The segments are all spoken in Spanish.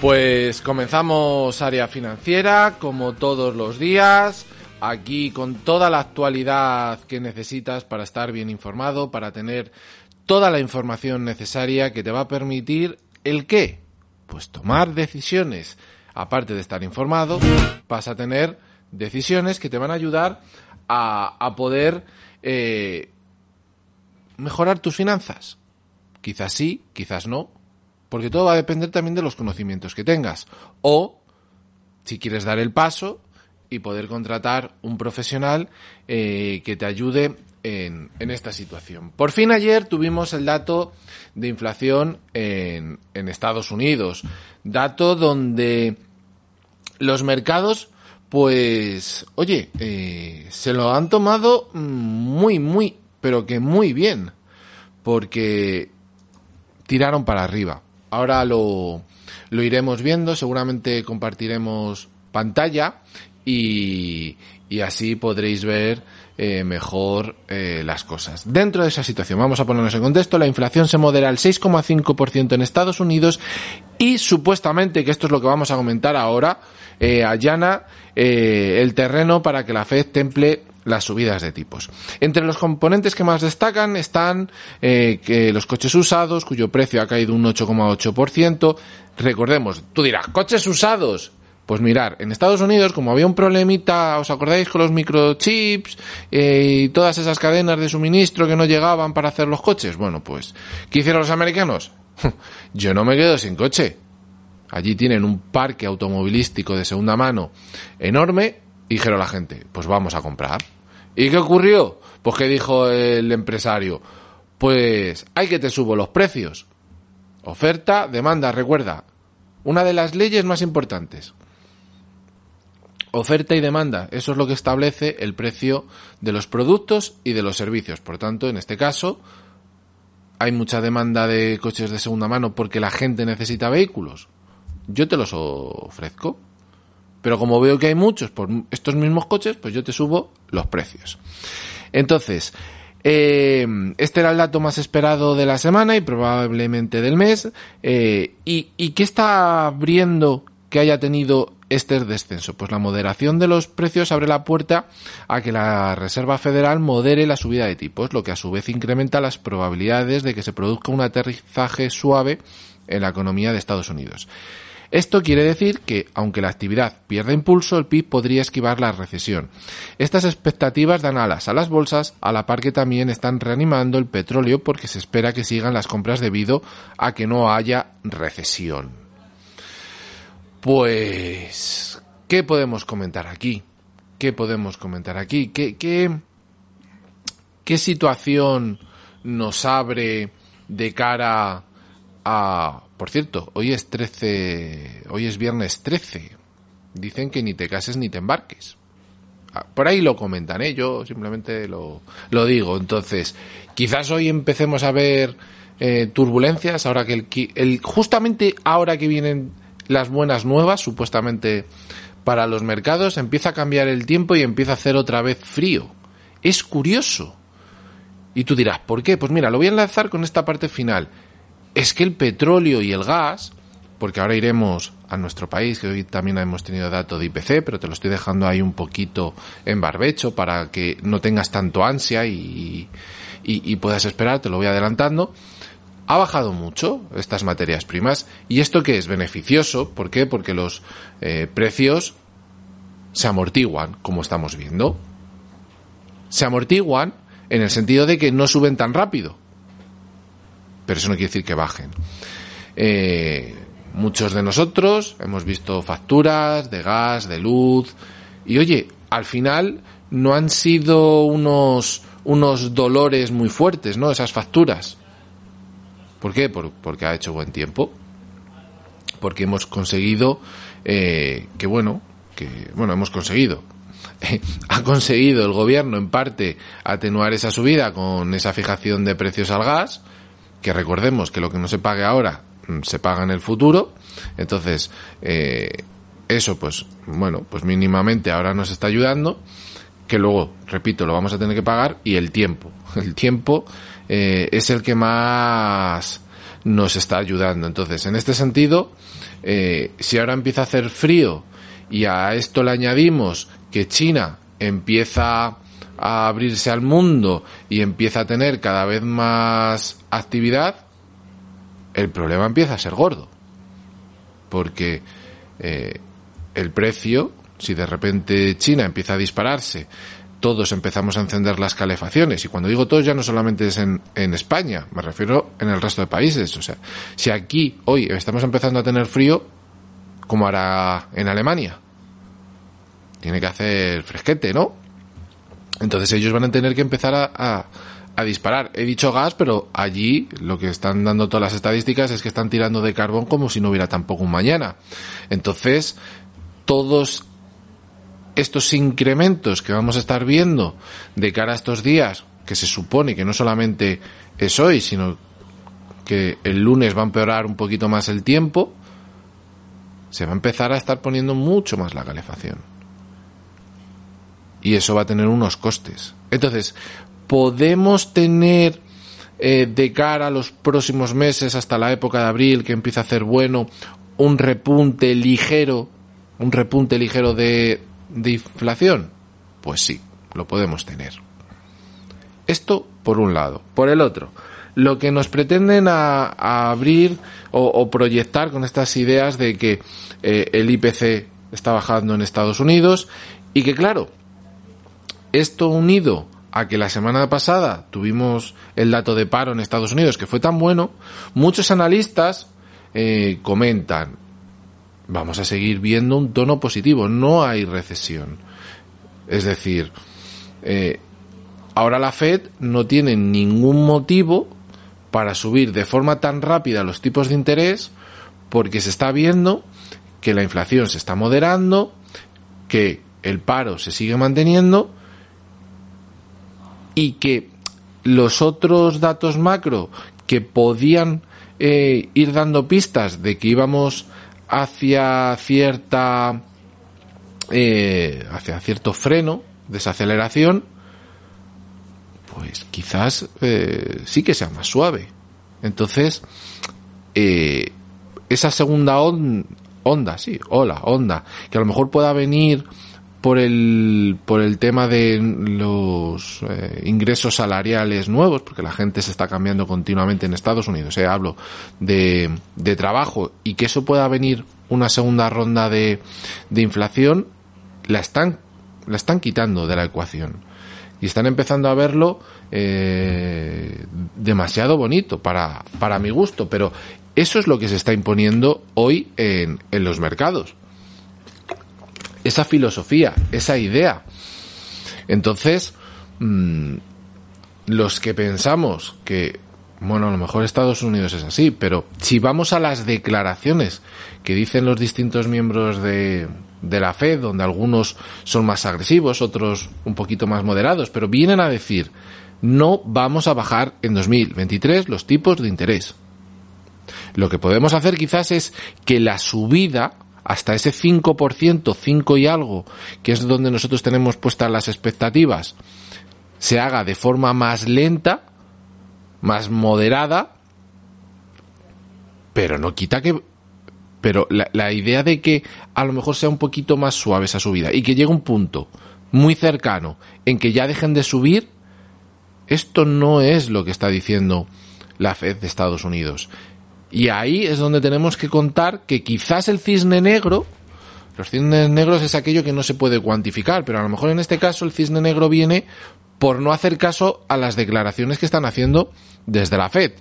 Pues comenzamos área financiera, como todos los días, aquí con toda la actualidad que necesitas para estar bien informado, para tener toda la información necesaria que te va a permitir el qué, pues tomar decisiones. Aparte de estar informado, vas a tener decisiones que te van a ayudar a, a poder eh, mejorar tus finanzas. Quizás sí, quizás no, porque todo va a depender también de los conocimientos que tengas. O, si quieres dar el paso y poder contratar un profesional eh, que te ayude en, en, esta situación. Por fin ayer tuvimos el dato de inflación en, en Estados Unidos. Dato donde los mercados, pues, oye, eh, se lo han tomado muy, muy, pero que muy bien. Porque tiraron para arriba. Ahora lo, lo iremos viendo, seguramente compartiremos pantalla y, y así podréis ver eh, mejor eh, las cosas. Dentro de esa situación, vamos a ponernos en contexto, la inflación se modera al 6,5% en Estados Unidos y supuestamente, que esto es lo que vamos a comentar ahora, eh, allana eh, el terreno para que la Fed temple las subidas de tipos. Entre los componentes que más destacan están eh, que los coches usados, cuyo precio ha caído un 8,8%. Recordemos, tú dirás, coches usados. Pues mirar, en Estados Unidos, como había un problemita, ¿os acordáis con los microchips eh, y todas esas cadenas de suministro que no llegaban para hacer los coches? Bueno, pues, ¿qué hicieron los americanos? Yo no me quedo sin coche. Allí tienen un parque automovilístico de segunda mano enorme y dijeron a la gente, pues vamos a comprar. ¿Y qué ocurrió? Pues que dijo el empresario, pues hay que te subo los precios. Oferta, demanda, recuerda, una de las leyes más importantes. Oferta y demanda, eso es lo que establece el precio de los productos y de los servicios. Por tanto, en este caso, hay mucha demanda de coches de segunda mano porque la gente necesita vehículos. Yo te los ofrezco. Pero como veo que hay muchos por estos mismos coches, pues yo te subo los precios. Entonces, eh, este era el dato más esperado de la semana y probablemente del mes. Eh, y, ¿Y qué está abriendo que haya tenido este descenso? Pues la moderación de los precios abre la puerta a que la Reserva Federal modere la subida de tipos, lo que a su vez incrementa las probabilidades de que se produzca un aterrizaje suave en la economía de Estados Unidos. Esto quiere decir que, aunque la actividad pierda impulso, el PIB podría esquivar la recesión. Estas expectativas dan alas a las bolsas, a la par que también están reanimando el petróleo porque se espera que sigan las compras debido a que no haya recesión. Pues, ¿qué podemos comentar aquí? ¿Qué podemos comentar aquí? ¿Qué, qué, qué situación nos abre de cara a por cierto, hoy es 13, hoy es viernes 13. Dicen que ni te cases ni te embarques. Ah, por ahí lo comentan, ¿eh? yo simplemente lo, lo digo. Entonces, quizás hoy empecemos a ver eh, turbulencias, ahora que el, el, justamente ahora que vienen las buenas nuevas, supuestamente para los mercados, empieza a cambiar el tiempo y empieza a hacer otra vez frío. Es curioso. Y tú dirás, ¿por qué? Pues mira, lo voy a enlazar con esta parte final es que el petróleo y el gas, porque ahora iremos a nuestro país, que hoy también hemos tenido dato de IPC, pero te lo estoy dejando ahí un poquito en barbecho para que no tengas tanto ansia y, puedas esperar, te lo voy adelantando. Ha bajado mucho estas materias primas y esto que es beneficioso, ¿por qué? Porque los eh, precios se amortiguan, como estamos viendo. Se amortiguan en el sentido de que no suben tan rápido. Pero eso no quiere decir que bajen. Eh, muchos de nosotros hemos visto facturas de gas, de luz, y oye, al final no han sido unos, unos dolores muy fuertes, ¿no? Esas facturas. ¿Por qué? Por- porque ha hecho buen tiempo. Porque hemos conseguido eh, que, bueno, que, bueno, hemos conseguido. ha conseguido el gobierno en parte atenuar esa subida con esa fijación de precios al gas, que recordemos que lo que no se pague ahora mm, se paga en el futuro. Entonces, eh, eso pues, bueno, pues mínimamente ahora nos está ayudando que luego, repito, lo vamos a tener que pagar y el tiempo. El tiempo eh, es el que más nos está ayudando. Entonces, en este sentido, eh, si ahora empieza a hacer frío y a esto le añadimos que China empieza a abrirse al mundo y empieza a tener cada vez más actividad, el problema empieza a ser gordo. Porque eh, el precio, si de repente China empieza a dispararse, todos empezamos a encender las calefacciones. Y cuando digo todos ya no solamente es en, en España, me refiero en el resto de países. O sea, si aquí hoy estamos empezando a tener frío, como hará en Alemania? Tiene que hacer fresquete, ¿no? Entonces ellos van a tener que empezar a, a, disparar. He dicho gas, pero allí lo que están dando todas las estadísticas es que están tirando de carbón como si no hubiera tampoco un mañana. Entonces, todos estos incrementos que vamos a estar viendo de cara a estos días, que se supone que no solamente es hoy, sino que el lunes va a empeorar un poquito más el tiempo, se va a empezar a estar poniendo mucho más la calefacción. Y eso va a tener unos costes. Entonces, podemos tener eh, de cara a los próximos meses, hasta la época de abril, que empieza a hacer bueno, un repunte ligero, un repunte ligero de, de inflación? Pues sí, lo podemos tener. Esto por un lado. Por el otro, lo que nos pretenden a, a abrir o, proyectar con estas ideas de que eh, el IPC está bajando en Estados Unidos y que claro, esto unido a que la semana pasada tuvimos el dato de paro en Estados Unidos que fue tan bueno, muchos analistas eh, comentan, vamos a seguir viendo un tono positivo, no hay recesión. Es decir, eh, ahora la Fed no tiene ningún motivo para subir de forma tan rápida los tipos de interés porque se está viendo que la inflación se está moderando, que el paro se sigue manteniendo y que los otros datos macro que podían eh, ir dando pistas de que íbamos hacia cierta eh, hacia cierto freno desaceleración pues quizás eh, sí que sea más suave. Entonces eh, esa segunda on, onda sí hola onda que a lo mejor pueda venir por el por el tema de los eh, ingresos salariales nuevos porque la gente se está cambiando continuamente en Estados Unidos eh, hablo de, de trabajo y que eso pueda venir una segunda ronda de, de inflación la están la están quitando de la ecuación. Y están empezando a verlo eh, demasiado bonito para para mi gusto pero eso es lo que se está imponiendo hoy en, en los mercados esa filosofía, esa idea. Entonces, mmm, los que pensamos que, bueno, a lo mejor Estados Unidos es así, pero si vamos a las declaraciones que dicen los distintos miembros de, de la Fed, donde algunos son más agresivos, otros un poquito más moderados, pero vienen a decir, no vamos a bajar en 2023 los tipos de interés. Lo que podemos hacer quizás es que la subida hasta ese 5%, 5 y algo, que es donde nosotros tenemos puestas las expectativas, se haga de forma más lenta, más moderada, pero no quita que pero la, la, idea de que a lo mejor sea un poquito más suave esa subida y que llegue un punto muy cercano en que ya dejen de subir, esto no es lo que está diciendo la Fed de Estados Unidos. Y ahí es donde tenemos que contar que quizás el cisne negro, los cisnes negros es aquello que no se puede cuantificar, pero a lo mejor en este caso el cisne negro viene por no hacer caso a las declaraciones que están haciendo desde la Fed.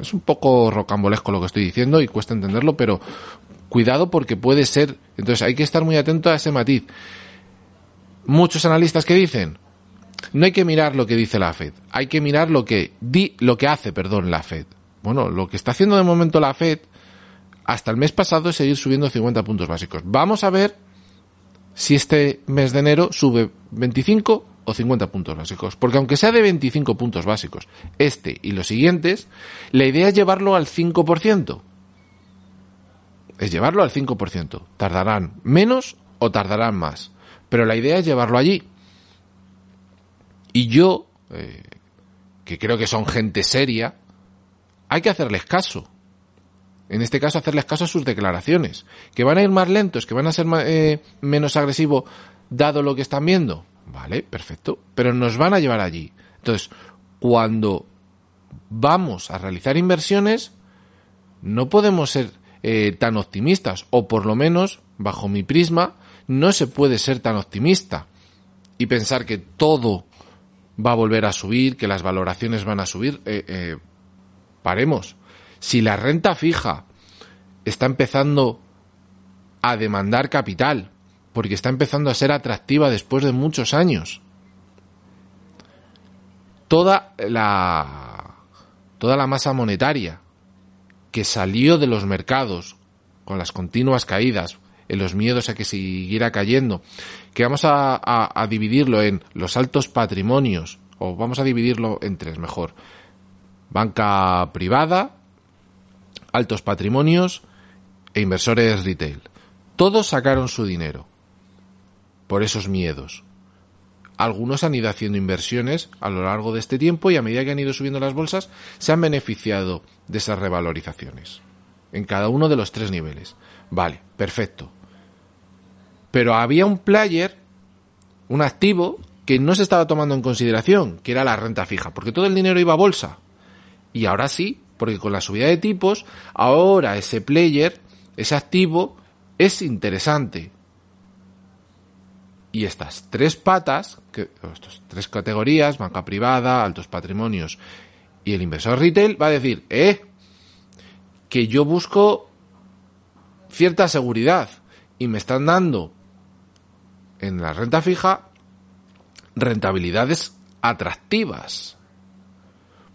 Es un poco rocambolesco lo que estoy diciendo y cuesta entenderlo, pero cuidado porque puede ser. Entonces hay que estar muy atento a ese matiz. Muchos analistas que dicen, no hay que mirar lo que dice la Fed, hay que mirar lo que di, lo que hace, perdón, la Fed. Bueno, lo que está haciendo de momento la Fed hasta el mes pasado es seguir subiendo 50 puntos básicos. Vamos a ver si este mes de enero sube 25 o 50 puntos básicos. Porque aunque sea de 25 puntos básicos, este y los siguientes, la idea es llevarlo al 5%. Es llevarlo al 5%. Tardarán menos o tardarán más. Pero la idea es llevarlo allí. Y yo, eh, que creo que son gente seria, hay que hacerles caso. En este caso, hacerles caso a sus declaraciones. Que van a ir más lentos, que van a ser eh, menos agresivos, dado lo que están viendo. Vale, perfecto. Pero nos van a llevar allí. Entonces, cuando vamos a realizar inversiones, no podemos ser eh, tan optimistas, o por lo menos, bajo mi prisma, no se puede ser tan optimista y pensar que todo va a volver a subir, que las valoraciones van a subir. Eh, eh, paremos. Si la renta fija está empezando a demandar capital, porque está empezando a ser atractiva después de muchos años, toda la toda la masa monetaria que salió de los mercados con las continuas caídas, en los miedos a que siguiera cayendo, que vamos a, a, a dividirlo en los altos patrimonios, o vamos a dividirlo en tres mejor, banca privada, altos patrimonios e inversores retail. Todos sacaron su dinero por esos miedos. Algunos han ido haciendo inversiones a lo largo de este tiempo y a medida que han ido subiendo las bolsas se han beneficiado de esas revalorizaciones en cada uno de los tres niveles. Vale, perfecto. Pero había un player, un activo, que no se estaba tomando en consideración, que era la renta fija, porque todo el dinero iba a bolsa. Y ahora sí, porque con la subida de tipos, ahora ese player, ese activo, es interesante. Y estas tres patas, que, estas tres categorías, banca privada, altos patrimonios y el inversor retail, va a decir, eh, que yo busco cierta seguridad y me están dando en la renta fija rentabilidades atractivas.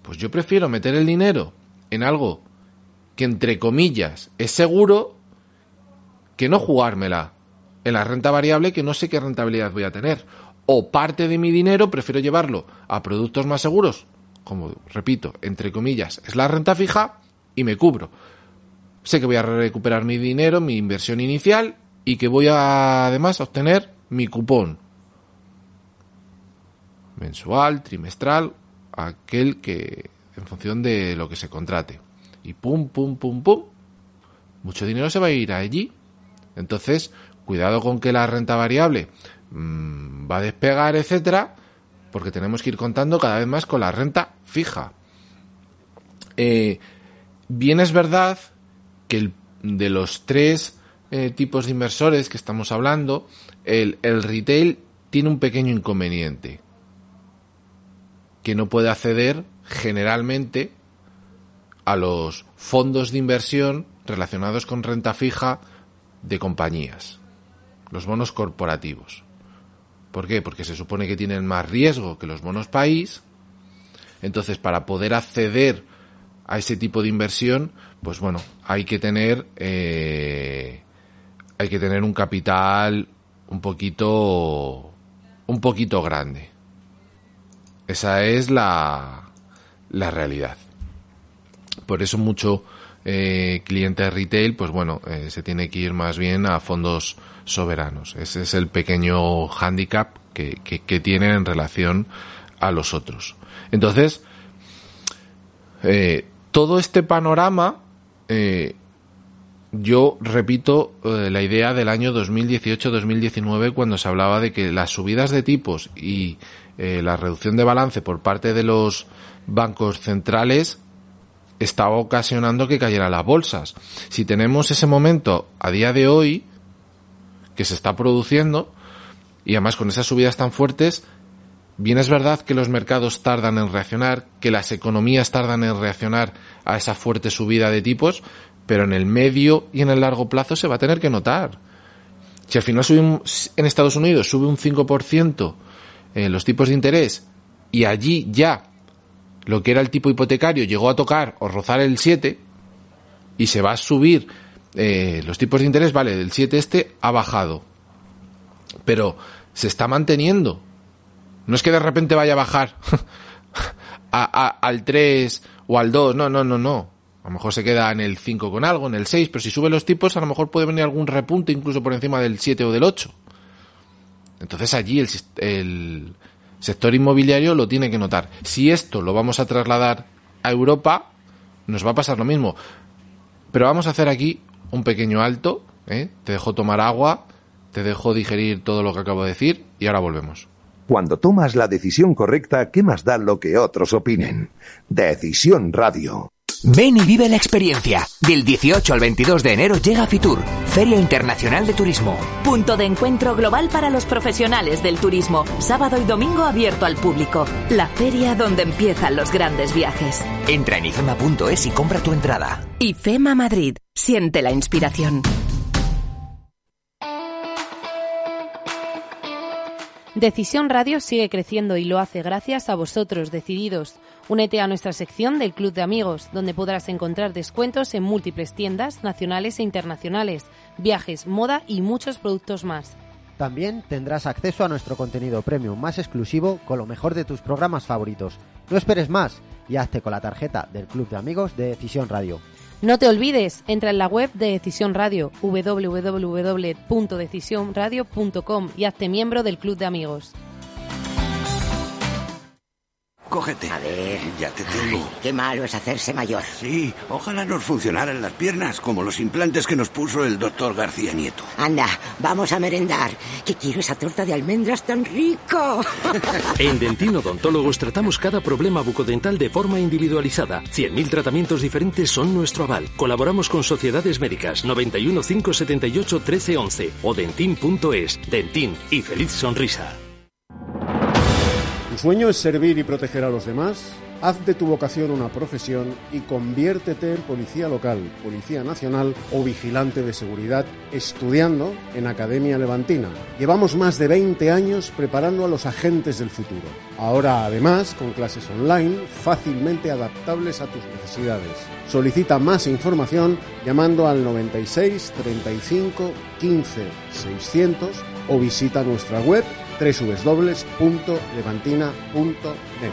Pues yo prefiero meter el dinero en algo que entre comillas es seguro que no jugármela en la renta variable que no sé qué rentabilidad voy a tener. O parte de mi dinero prefiero llevarlo a productos más seguros, como repito, entre comillas, es la renta fija y me cubro. Sé que voy a recuperar mi dinero, mi inversión inicial y que voy a además obtener mi cupón mensual, trimestral, aquel que en función de lo que se contrate. Y pum, pum, pum, pum, mucho dinero se va a ir allí. Entonces, cuidado con que la renta variable mmm, va a despegar, etcétera, porque tenemos que ir contando cada vez más con la renta fija. Eh, bien es verdad que el, de los tres eh, tipos de inversores que estamos hablando, el, el retail tiene un pequeño inconveniente que no puede acceder generalmente a los fondos de inversión relacionados con renta fija de compañías, los bonos corporativos. ¿Por qué? Porque se supone que tienen más riesgo que los bonos país. Entonces, para poder acceder a ese tipo de inversión, pues bueno, hay que tener eh, hay que tener un capital un poquito un poquito grande. Esa es la, la realidad. Por eso mucho eh, cliente retail, pues bueno, eh, se tiene que ir más bien a fondos soberanos. Ese es el pequeño handicap que, que, tienen en relación a los otros. Entonces, eh, todo este panorama eh, yo repito la idea del año 2018-2019 cuando se hablaba de que las subidas de tipos y eh, la reducción de balance por parte de los bancos centrales estaba ocasionando que cayeran las bolsas. Si tenemos ese momento a día de hoy que se está produciendo y además con esas subidas tan fuertes, bien es verdad que los mercados tardan en reaccionar, que las economías tardan en reaccionar a esa fuerte subida de tipos, pero en el medio y en el largo plazo se va a tener que notar. Si al final sube en Estados Unidos sube un 5% eh, los tipos de interés y allí ya lo que era el tipo hipotecario llegó a tocar o rozar el 7 y se va a subir eh, los tipos de interés, vale, del 7 este ha bajado, pero se está manteniendo. No es que de repente vaya a bajar a- al 3 o al 2, no, no, no, no. A lo mejor se queda en el 5 con algo, en el 6, pero si sube los tipos a lo mejor puede venir algún repunte incluso por encima del 7 o del 8. Entonces allí el, sector inmobiliario lo tiene que notar. Si esto lo vamos a trasladar a Europa, nos va a pasar lo mismo. Pero vamos a hacer aquí un pequeño alto. ¿eh? Te dejo tomar agua, te dejo digerir todo lo que acabo de decir y ahora volvemos. Cuando tomas la decisión correcta, ¿qué más da lo que otros opinen? Decisión Radio. Ven y vive la experiencia. Del 18 al 22 de enero llega Fitur, Feria Internacional de Turismo. Punto de encuentro global para los profesionales del turismo. Sábado y domingo abierto al público. La feria donde empiezan los grandes viajes. Entra en ifema.es y compra tu entrada. IFEMA Madrid. Siente la inspiración. Decisión Radio sigue creciendo y lo hace gracias a vosotros, decididos. Únete a nuestra sección del Club de Amigos, donde podrás encontrar descuentos en múltiples tiendas nacionales e internacionales, viajes, moda y muchos productos más. También tendrás acceso a nuestro contenido premium más exclusivo con lo mejor de tus programas favoritos. No esperes más y hazte con la tarjeta del Club de Amigos de Decisión Radio. No te olvides, entra en la web de Decisión Radio, www.decisionradio.com y hazte miembro del Club de Amigos. Cógete. A ver. Ya te tengo. Qué malo es hacerse mayor. Sí, ojalá nos funcionaran las piernas como los implantes que nos puso el doctor García Nieto. Anda, vamos a merendar. Que quiero esa torta de almendras tan rico. En Dentin Odontólogos tratamos cada problema bucodental de forma individualizada. 100.000 tratamientos diferentes son nuestro aval. Colaboramos con sociedades médicas 91 578 1311 o dentin.es. Dentin y feliz sonrisa. ¿Tu sueño es servir y proteger a los demás? Haz de tu vocación una profesión y conviértete en policía local, policía nacional o vigilante de seguridad estudiando en Academia Levantina. Llevamos más de 20 años preparando a los agentes del futuro. Ahora además con clases online fácilmente adaptables a tus necesidades. Solicita más información llamando al 96 35 15 600 o visita nuestra web www.levantina.net.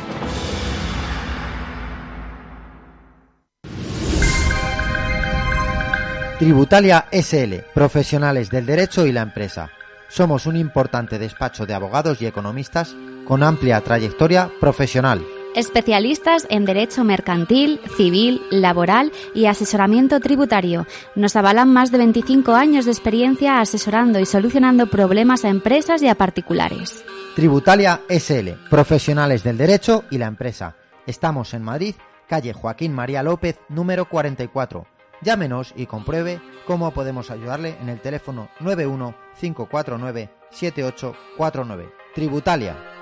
Tributalia SL, profesionales del derecho y la empresa. Somos un importante despacho de abogados y economistas con amplia trayectoria profesional. Especialistas en derecho mercantil, civil, laboral y asesoramiento tributario. Nos avalan más de 25 años de experiencia asesorando y solucionando problemas a empresas y a particulares. Tributalia SL, profesionales del derecho y la empresa. Estamos en Madrid, calle Joaquín María López, número 44. Llámenos y compruebe cómo podemos ayudarle en el teléfono 91 549 7849. Tributalia.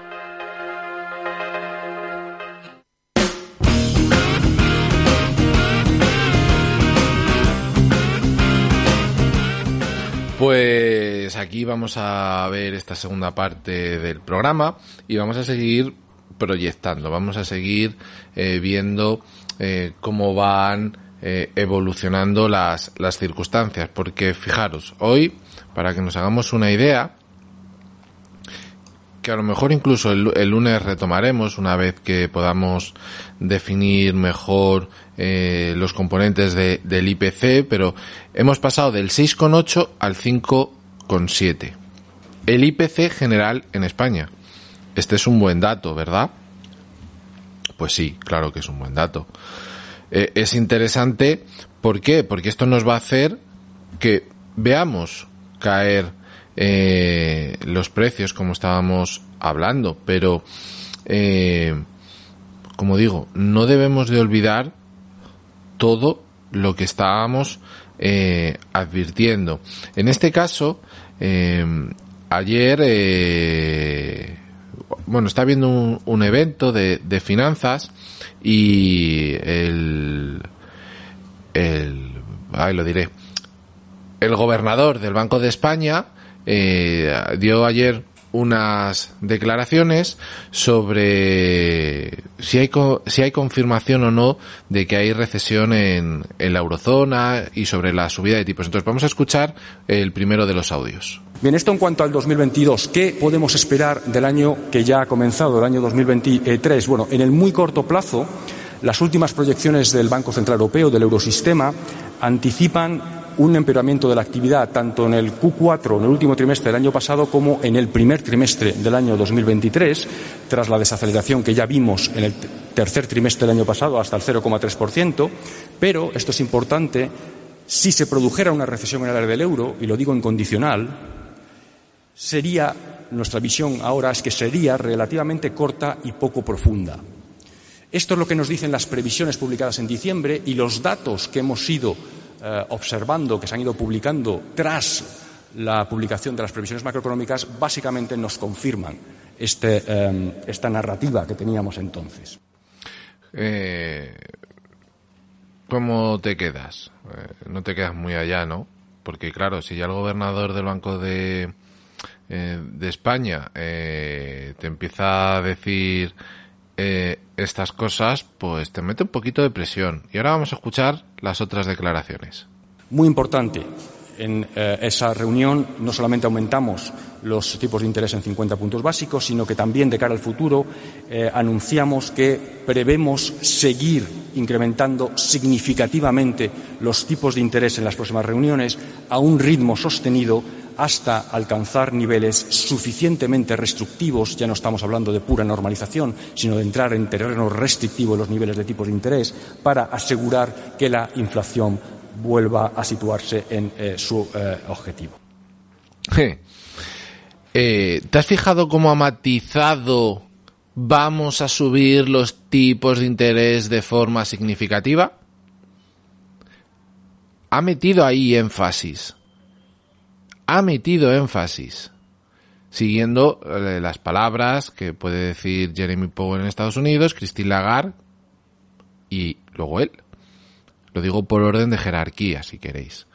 Pues aquí vamos a ver esta segunda parte del programa y vamos a seguir proyectando, vamos a seguir eh, viendo eh, cómo van eh, evolucionando las, las circunstancias, porque fijaros, hoy, para que nos hagamos una idea, que a lo mejor incluso el, lunes retomaremos una vez que podamos definir mejor eh, los componentes de, del IPC, pero hemos pasado del 6,8 al 5,7. El IPC general en España. Este es un buen dato, ¿verdad? Pues sí, claro que es un buen dato. Eh, es interesante ¿Por qué? Porque esto nos va a hacer que veamos caer eh, los precios como estábamos hablando, pero eh, como digo, no debemos de olvidar todo lo que estábamos eh, advirtiendo. En este caso, eh, ayer, bueno, está habiendo un, evento de, finanzas y el, el, lo diré, el gobernador del Banco de España eh, dio ayer unas declaraciones sobre si hay si hay confirmación o no de que hay recesión en, en la eurozona y sobre la subida de tipos. Entonces vamos a escuchar el primero de los audios. Bien, esto en cuanto al 2022. ¿Qué podemos esperar del año que ya ha comenzado, el año 2023? Bueno, en el muy corto plazo, las últimas proyecciones del Banco Central Europeo, del Eurosistema, anticipan un empeoramiento de la actividad tanto en el Q4, en el último trimestre del año pasado, como en el primer trimestre del año 2023, tras la desaceleración que ya vimos en el tercer trimestre del año pasado hasta el 0,3%. Pero, esto es importante, si se produjera una recesión en el área del euro, y lo digo en condicional, sería, nuestra visión ahora es que sería relativamente corta y poco profunda. Esto es lo que nos dicen las previsiones publicadas en diciembre y los datos que hemos ido eh, observando, que se han ido publicando tras la publicación de las previsiones macroeconómicas, básicamente nos confirman este, eh, esta narrativa que teníamos entonces. Eh, ¿Cómo te quedas? Eh, no te quedas muy allá, ¿no? Porque claro, si ya el gobernador del Banco de, España te empieza a decir eh, estas cosas, pues te mete un poquito de presión. Y ahora vamos a escuchar las otras declaraciones. Muy importante. En eh, esa reunión no solamente aumentamos los tipos de interés en 50 puntos básicos, sino que también de cara al futuro eh, anunciamos que prevemos seguir incrementando significativamente los tipos de interés en las próximas reuniones a un ritmo sostenido hasta alcanzar niveles suficientemente restrictivos, ya no estamos hablando de pura normalización, sino de entrar en terreno restrictivo en los niveles de tipos de interés, para asegurar que la inflación vuelva a situarse en eh, su eh, objetivo. Eh, ¿Te has fijado cómo ha matizado vamos a subir los tipos de interés de forma significativa? Ha metido ahí énfasis. Ha metido énfasis. Siguiendo eh, las palabras que puede decir Jeremy Powell en Estados Unidos, Christine Lagarde y luego él. Lo digo por orden de jerarquía, si queréis.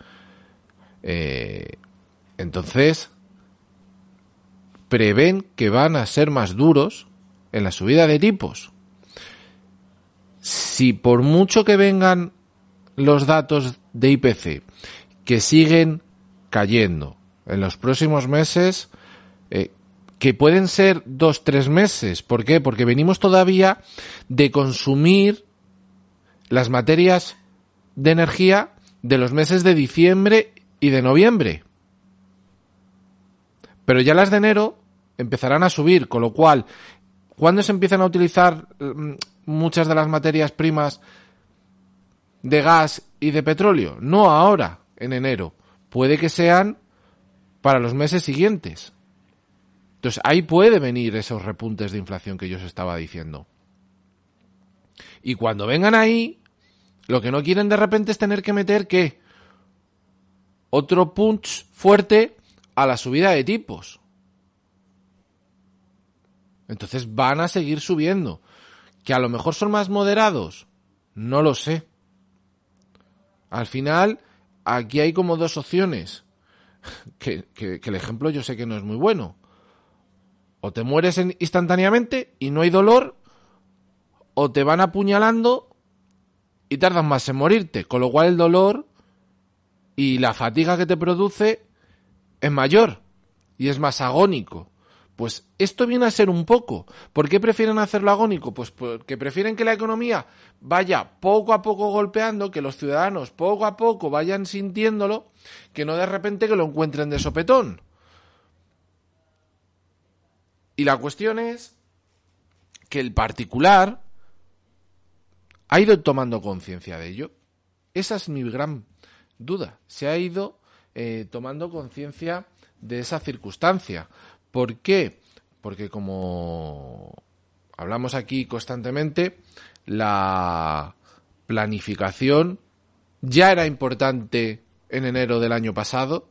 Eh, entonces, prevén que van a ser más duros en la subida de tipos. Si por mucho que vengan los datos de IPC que siguen cayendo en los próximos meses, eh, que pueden ser dos, tres meses. ¿Por qué? Porque venimos todavía de consumir las materias de energía de los meses de diciembre y de noviembre. Pero ya las de enero empezarán a subir, con lo cual, ¿cuándo se empiezan a utilizar mm, muchas de las materias primas de gas y de petróleo? No ahora, en enero. Puede que sean para los meses siguientes. Entonces ahí puede venir esos repuntes de inflación que yo os estaba diciendo. Y cuando vengan ahí, lo que no quieren de repente es tener que meter qué? Otro punch fuerte a la subida de tipos. Entonces van a seguir subiendo. Que a lo mejor son más moderados. No lo sé. Al final, aquí hay como dos opciones. Que, el ejemplo yo sé que no es muy bueno. O te mueres en- instantáneamente y no hay dolor, o te van apuñalando y tardan más en morirte, con lo cual el dolor y la fatiga que te produce es mayor y es más agónico. Pues esto viene a ser un poco. ¿Por qué prefieren hacerlo agónico? Pues porque prefieren que la economía vaya poco a poco golpeando, que los ciudadanos poco a poco vayan sintiéndolo, que no de repente que lo encuentren de sopetón. Y la cuestión es que el particular ha ido tomando conciencia de ello. Esa es mi gran duda. Se ha ido eh, tomando conciencia de esa circunstancia. ¿Por qué? Porque como hablamos aquí constantemente, la planificación ya era importante en enero del año pasado.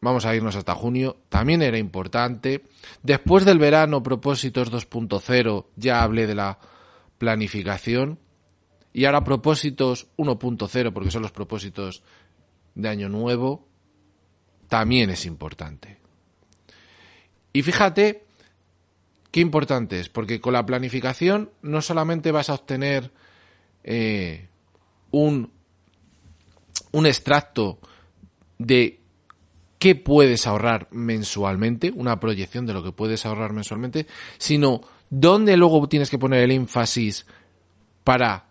Vamos a irnos hasta junio. También era importante. Después del verano, propósitos 2.0, ya hablé de la planificación. Y ahora propósitos 1.0, porque son los propósitos de año nuevo, también es importante. Y fíjate qué importante es, porque con la planificación no solamente vas a obtener eh, un, un extracto de qué puedes ahorrar mensualmente, una proyección de lo que puedes ahorrar mensualmente, sino dónde luego tienes que poner el énfasis para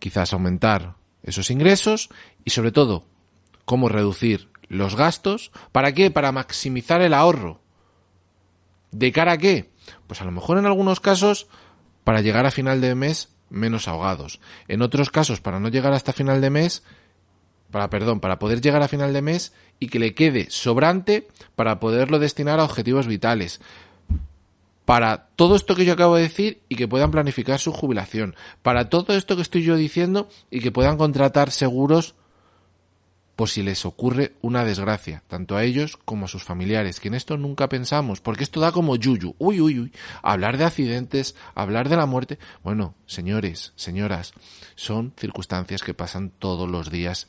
quizás aumentar esos ingresos y sobre todo cómo reducir los gastos. ¿Para qué? Para maximizar el ahorro. ¿De cara a qué? Pues a lo mejor en algunos casos para llegar a final de mes menos ahogados. En otros casos para no llegar hasta final de mes, para perdón, para poder llegar a final de mes y que le quede sobrante para poderlo destinar a objetivos vitales. Para todo esto que yo acabo de decir y que puedan planificar su jubilación. Para todo esto que estoy yo diciendo y que puedan contratar seguros por si les ocurre una desgracia, tanto a ellos como a sus familiares, que en esto nunca pensamos, porque esto da como yuyu, uy, uy, uy, hablar de accidentes, hablar de la muerte, bueno, señores, señoras, son circunstancias que pasan todos los días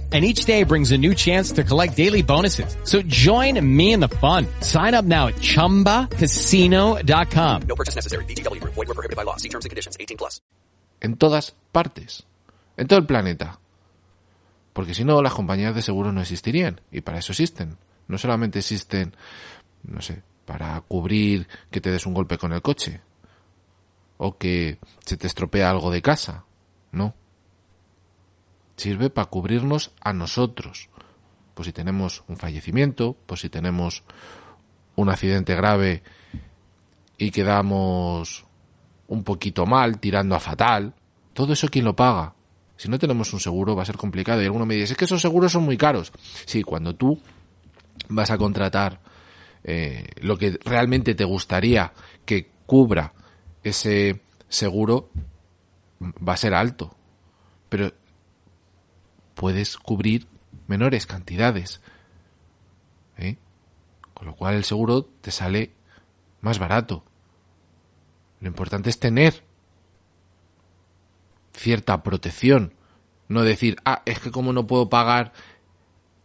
and each day brings a new chance to collect daily bonuses. So join me in the fun. Sign up now at ChumbaCasino.com. No purchase necessary. BGW. Void were prohibited by law. See terms and conditions. 18 plus. En todas partes. En todo el planeta. Porque si no, las compañías de seguro no existirían. Y para eso existen. No solamente existen, no sé, para cubrir que te des un golpe con el coche. O que se te estropea algo de casa. No. Sirve para cubrirnos a nosotros. Pues si tenemos un fallecimiento, pues si tenemos un accidente grave y quedamos un poquito mal, tirando a fatal, todo eso quién lo paga. Si no tenemos un seguro va a ser complicado. Y alguno me dice, es que esos seguros son muy caros. Sí, cuando tú vas a contratar eh, lo que realmente te gustaría que cubra ese seguro, va a ser alto. Pero puedes cubrir menores cantidades. ¿eh? Con lo cual el seguro te sale más barato. Lo importante es tener cierta protección. No decir, ah, es que como no puedo pagar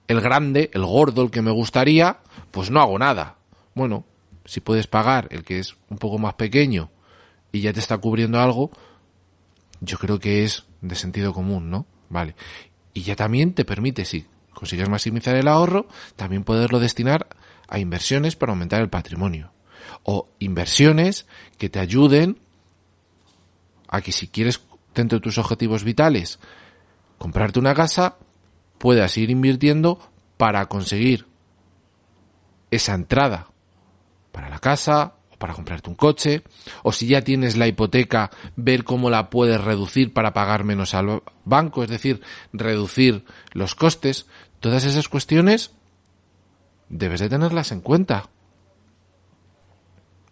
el grande, el gordo, el que me gustaría, pues no hago nada. Bueno, si puedes pagar el que es un poco más pequeño y ya te está cubriendo algo, yo creo que es de sentido común, ¿no? Vale. Y ya también te permite, si consigues maximizar el ahorro, también poderlo destinar a inversiones para aumentar el patrimonio. O inversiones que te ayuden a que si quieres dentro de tus objetivos vitales comprarte una casa, puedas ir invirtiendo para conseguir esa entrada para la casa para comprarte un coche, o si ya tienes la hipoteca, ver cómo la puedes reducir para pagar menos al banco, es decir, reducir los costes. Todas esas cuestiones debes de tenerlas en cuenta.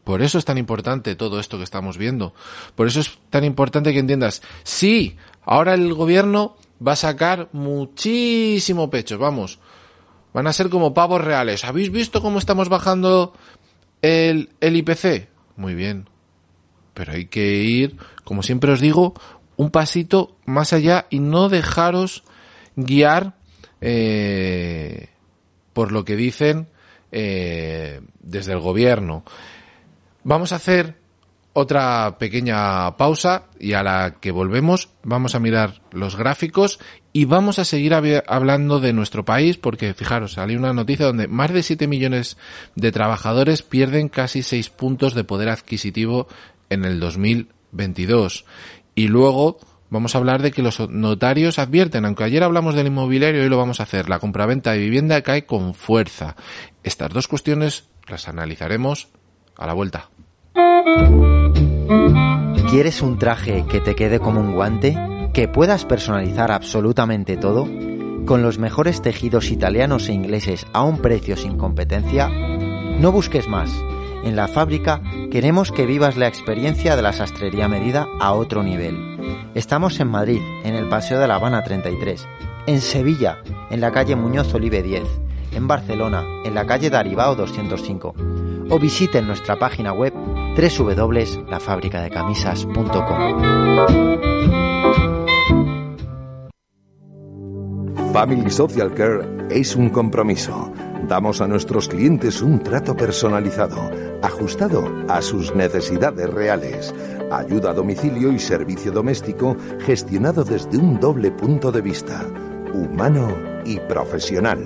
Por eso es tan importante todo esto que estamos viendo. Por eso es tan importante que entiendas, sí, ahora el gobierno va a sacar muchísimo pecho, vamos. Van a ser como pavos reales. ¿Habéis visto cómo estamos bajando el, IPC? Muy bien. Pero hay que ir, como siempre os digo, un pasito más allá y no dejaros guiar eh, por lo que dicen eh, desde el gobierno. Vamos a hacer otra pequeña pausa y a la que volvemos vamos a mirar los gráficos y vamos a seguir hablando de nuestro país porque fijaros, salió una noticia donde más de 7 millones de trabajadores pierden casi 6 puntos de poder adquisitivo en el 2022. Y luego vamos a hablar de que los notarios advierten, aunque ayer hablamos del inmobiliario, hoy lo vamos a hacer, la compraventa de vivienda cae con fuerza. Estas dos cuestiones las analizaremos a la vuelta. ¿Quieres un traje que te quede como un guante? ¿Que puedas personalizar absolutamente todo? ¿Con los mejores tejidos italianos e ingleses a un precio sin competencia? No busques más. En la fábrica queremos que vivas la experiencia de la sastrería medida a otro nivel. Estamos en Madrid, en el Paseo de la Habana 33, en Sevilla, en la calle Muñoz Olive 10, en Barcelona, en la calle Daribao 205, o visiten nuestra página web www.lafabricadecamisas.com. Family Social Care es un compromiso. Damos a nuestros clientes un trato personalizado, ajustado a sus necesidades reales. Ayuda a domicilio y servicio doméstico gestionado desde un doble punto de vista, humano y profesional.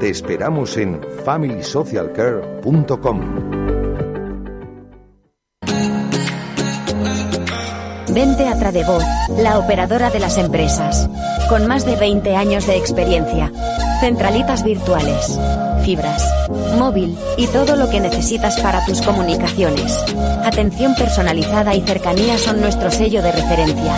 Te esperamos en familysocialcare.com. Vente a Tradevoz, la operadora de las empresas. Con más de 20 años de experiencia. Centralitas virtuales, fibras, móvil y todo lo que necesitas para tus comunicaciones. Atención personalizada y cercanía son nuestro sello de referencia.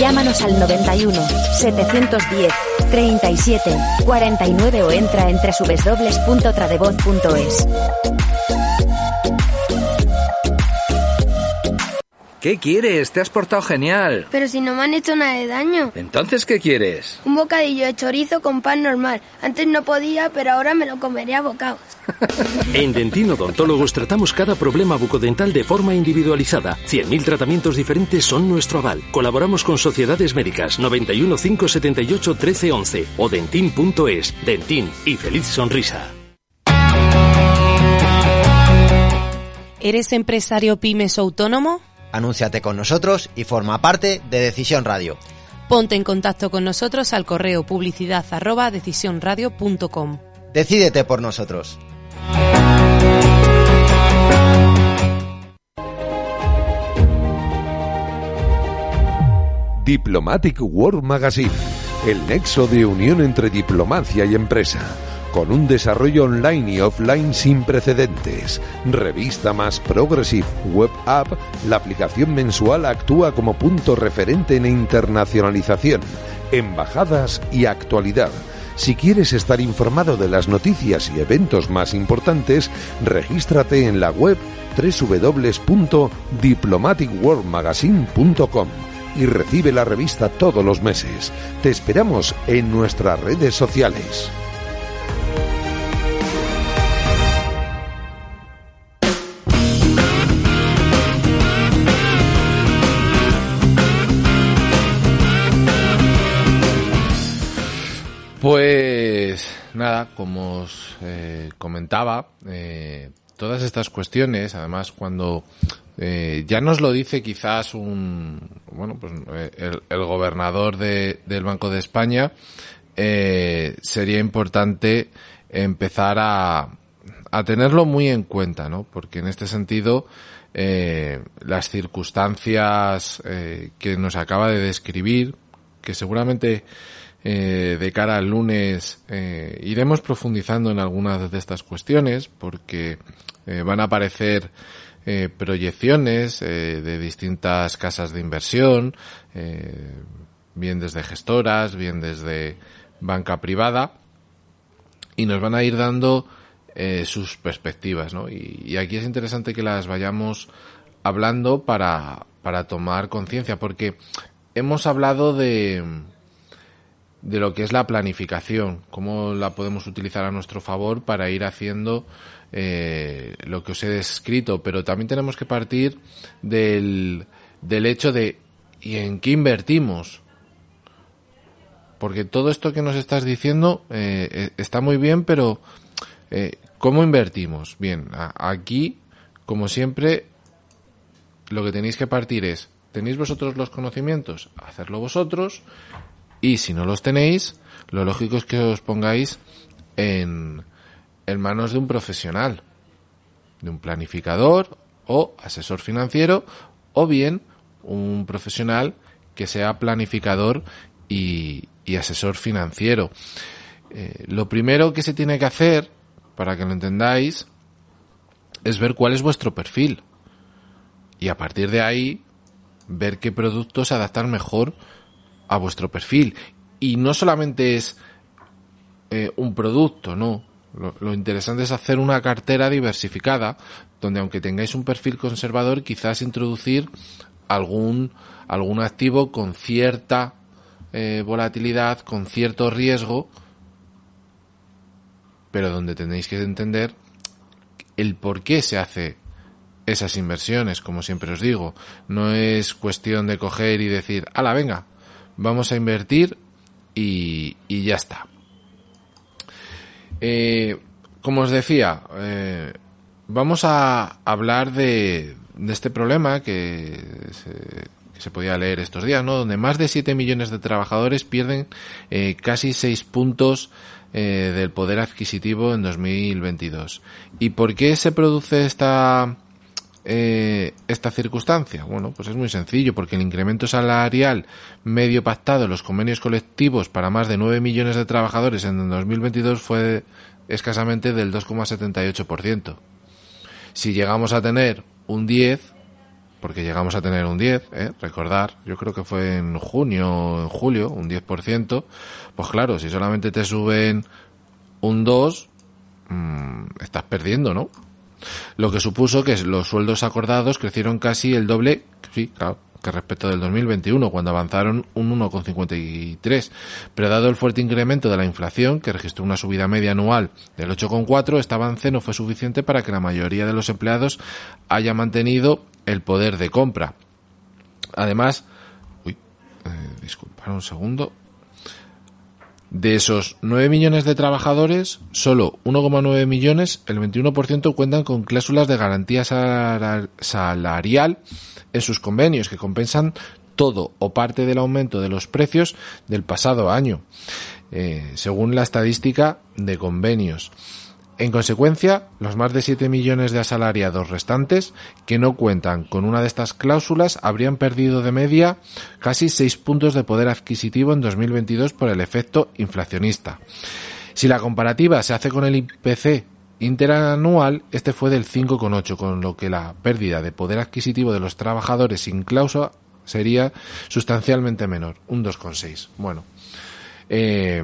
Llámanos al 91 710 37 49 o entra en www.tradevoz.es. ¿Qué quieres? Te has portado genial. Pero si no me han hecho nada de daño. Entonces, ¿qué quieres? Un bocadillo de chorizo con pan normal. Antes no podía, pero ahora me lo comeré a bocados. en Dentino Odontólogos tratamos cada problema bucodental de forma individualizada. 100.000 tratamientos diferentes son nuestro aval. Colaboramos con sociedades médicas 91 578 1311 o dentin.es. Dentin y feliz sonrisa. ¿Eres empresario pymes o autónomo? Anúnciate con nosotros y forma parte de Decisión Radio. Ponte en contacto con nosotros al correo publicidad arroba decisionradio.com. Decídete por nosotros. Diplomatic World Magazine, el nexo de unión entre diplomacia y empresa con un desarrollo online y offline sin precedentes. Revista más Progressive Web App, la aplicación mensual actúa como punto referente en internacionalización, embajadas y actualidad. Si quieres estar informado de las noticias y eventos más importantes, regístrate en la web www.diplomaticworldmagazine.com y recibe la revista todos los meses. Te esperamos en nuestras redes sociales. Pues nada, como os eh, comentaba, eh, todas estas cuestiones, además cuando eh, ya nos lo dice quizás un, bueno, pues el, gobernador de, del Banco de España, sería importante empezar a, a tenerlo muy en cuenta, ¿no? Porque en este sentido, las circunstancias que nos acaba de describir, que seguramente eh, de cara al lunes eh, iremos profundizando en algunas de estas cuestiones porque eh, van a aparecer proyecciones de distintas casas de inversión, bien desde gestoras, bien desde banca privada, y nos van a ir dando sus perspectivas, ¿no? Y, y, aquí es interesante que las vayamos hablando para, para tomar conciencia, porque hemos hablado de, de lo que es la planificación, cómo la podemos utilizar a nuestro favor para ir haciendo eh, lo que os he descrito, pero también tenemos que partir del, del hecho de ¿y en qué invertimos? Porque todo esto que nos estás diciendo eh, eh, está muy bien, pero ¿cómo invertimos? Bien, aquí, como siempre, lo que tenéis que partir es, ¿tenéis vosotros los conocimientos? Hacerlo vosotros. Y si no los tenéis, lo lógico es que os pongáis en, en manos de un profesional, de un planificador o asesor financiero, o bien un profesional que sea planificador y, y asesor financiero. Eh, lo primero que se tiene que hacer, para que lo entendáis, es ver cuál es vuestro perfil. Y a partir de ahí, ver qué productos se adaptan mejor a vuestro perfil. Y no solamente es eh, un producto, no. Lo, interesante es hacer una cartera diversificada, donde aunque tengáis un perfil conservador, quizás introducir algún, algún activo con cierta eh, volatilidad, con cierto riesgo, pero donde tenéis que entender el por qué se hace esas inversiones, como siempre os digo. No es cuestión de coger y decir, ala, venga, vamos a invertir y, y ya está. Eh, como os decía, eh, vamos a hablar de, de este problema que se, podía leer estos días, ¿no? Donde más de 7 millones de trabajadores pierden eh, casi 6 puntos del poder adquisitivo en 2022. ¿Y por qué se produce esta eh, esta circunstancia? Bueno, pues es muy sencillo, porque el incremento salarial medio pactado en los convenios colectivos para más de 9 millones de trabajadores en 2022 fue escasamente del 2,78%. Si llegamos a tener un 10, porque llegamos a tener un 10, ¿eh? recordar, yo creo que fue en junio o en julio, un 10%, pues claro, si solamente te suben un 2, mmm, estás perdiendo, ¿no? Lo que supuso que los sueldos acordados crecieron casi el doble, sí, claro, que respecto del 2021, cuando avanzaron un 1,53. Pero dado el fuerte incremento de la inflación, que registró una subida media anual del 8,4, este avance no fue suficiente para que la mayoría de los empleados haya mantenido el poder de compra. Además, uy, eh, disculpad un segundo. De esos 9 millones de trabajadores, solo 1,9 millones, el 21% cuentan con cláusulas de garantía salarial en sus convenios que compensan todo o parte del aumento de los precios del pasado año, eh, según la estadística de convenios. En consecuencia, los más de 7 millones de asalariados restantes que no cuentan con una de estas cláusulas habrían perdido de media casi 6 puntos de poder adquisitivo en 2022 por el efecto inflacionista. Si la comparativa se hace con el IPC interanual, este fue del 5,8, con lo que la pérdida de poder adquisitivo de los trabajadores sin cláusula sería sustancialmente menor, un 2,6. Bueno, eh,